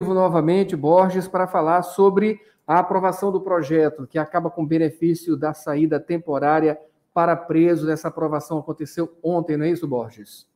novamente, Borges, para falar sobre a aprovação do projeto, que acaba com benefício da saída temporária para presos. Essa aprovação aconteceu ontem, não é isso, Borges?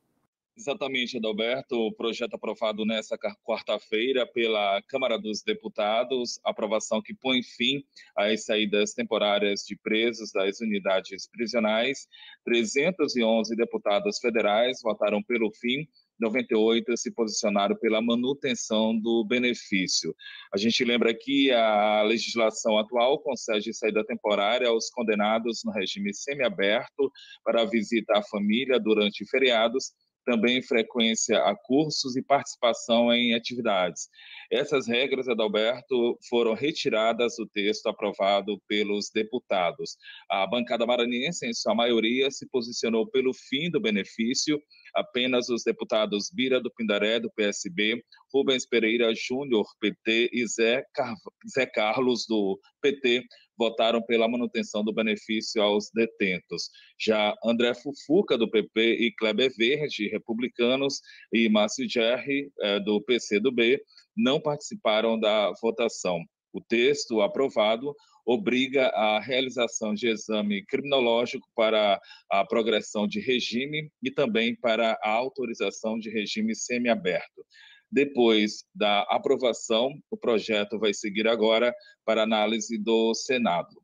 Exatamente, Adalberto. O projeto aprovado nesta quarta-feira pela Câmara dos Deputados, aprovação que põe fim às saídas temporárias de presos das unidades prisionais. 311 deputados federais votaram pelo fim 98 se posicionaram pela manutenção do benefício. A gente lembra que a legislação atual concede saída temporária aos condenados no regime semiaberto para visita à família durante feriados também frequência a cursos e participação em atividades. Essas regras, Adalberto, foram retiradas do texto aprovado pelos deputados. A bancada maranhense, em sua maioria, se posicionou pelo fim do benefício. Apenas os deputados Bira do Pindaré, do PSB, Rubens Pereira Júnior, PT, e Zé, Car... Zé Carlos, do PT, votaram pela manutenção do benefício aos detentos. Já André Fufuca, do PP, e Kleber Verde, republicanos, e Márcio Gerri, é, do PCdoB, não participaram da votação. O texto aprovado obriga a realização de exame criminológico para a progressão de regime e também para a autorização de regime semiaberto. Depois da aprovação, o projeto vai seguir agora para análise do Senado.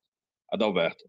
Adalberto.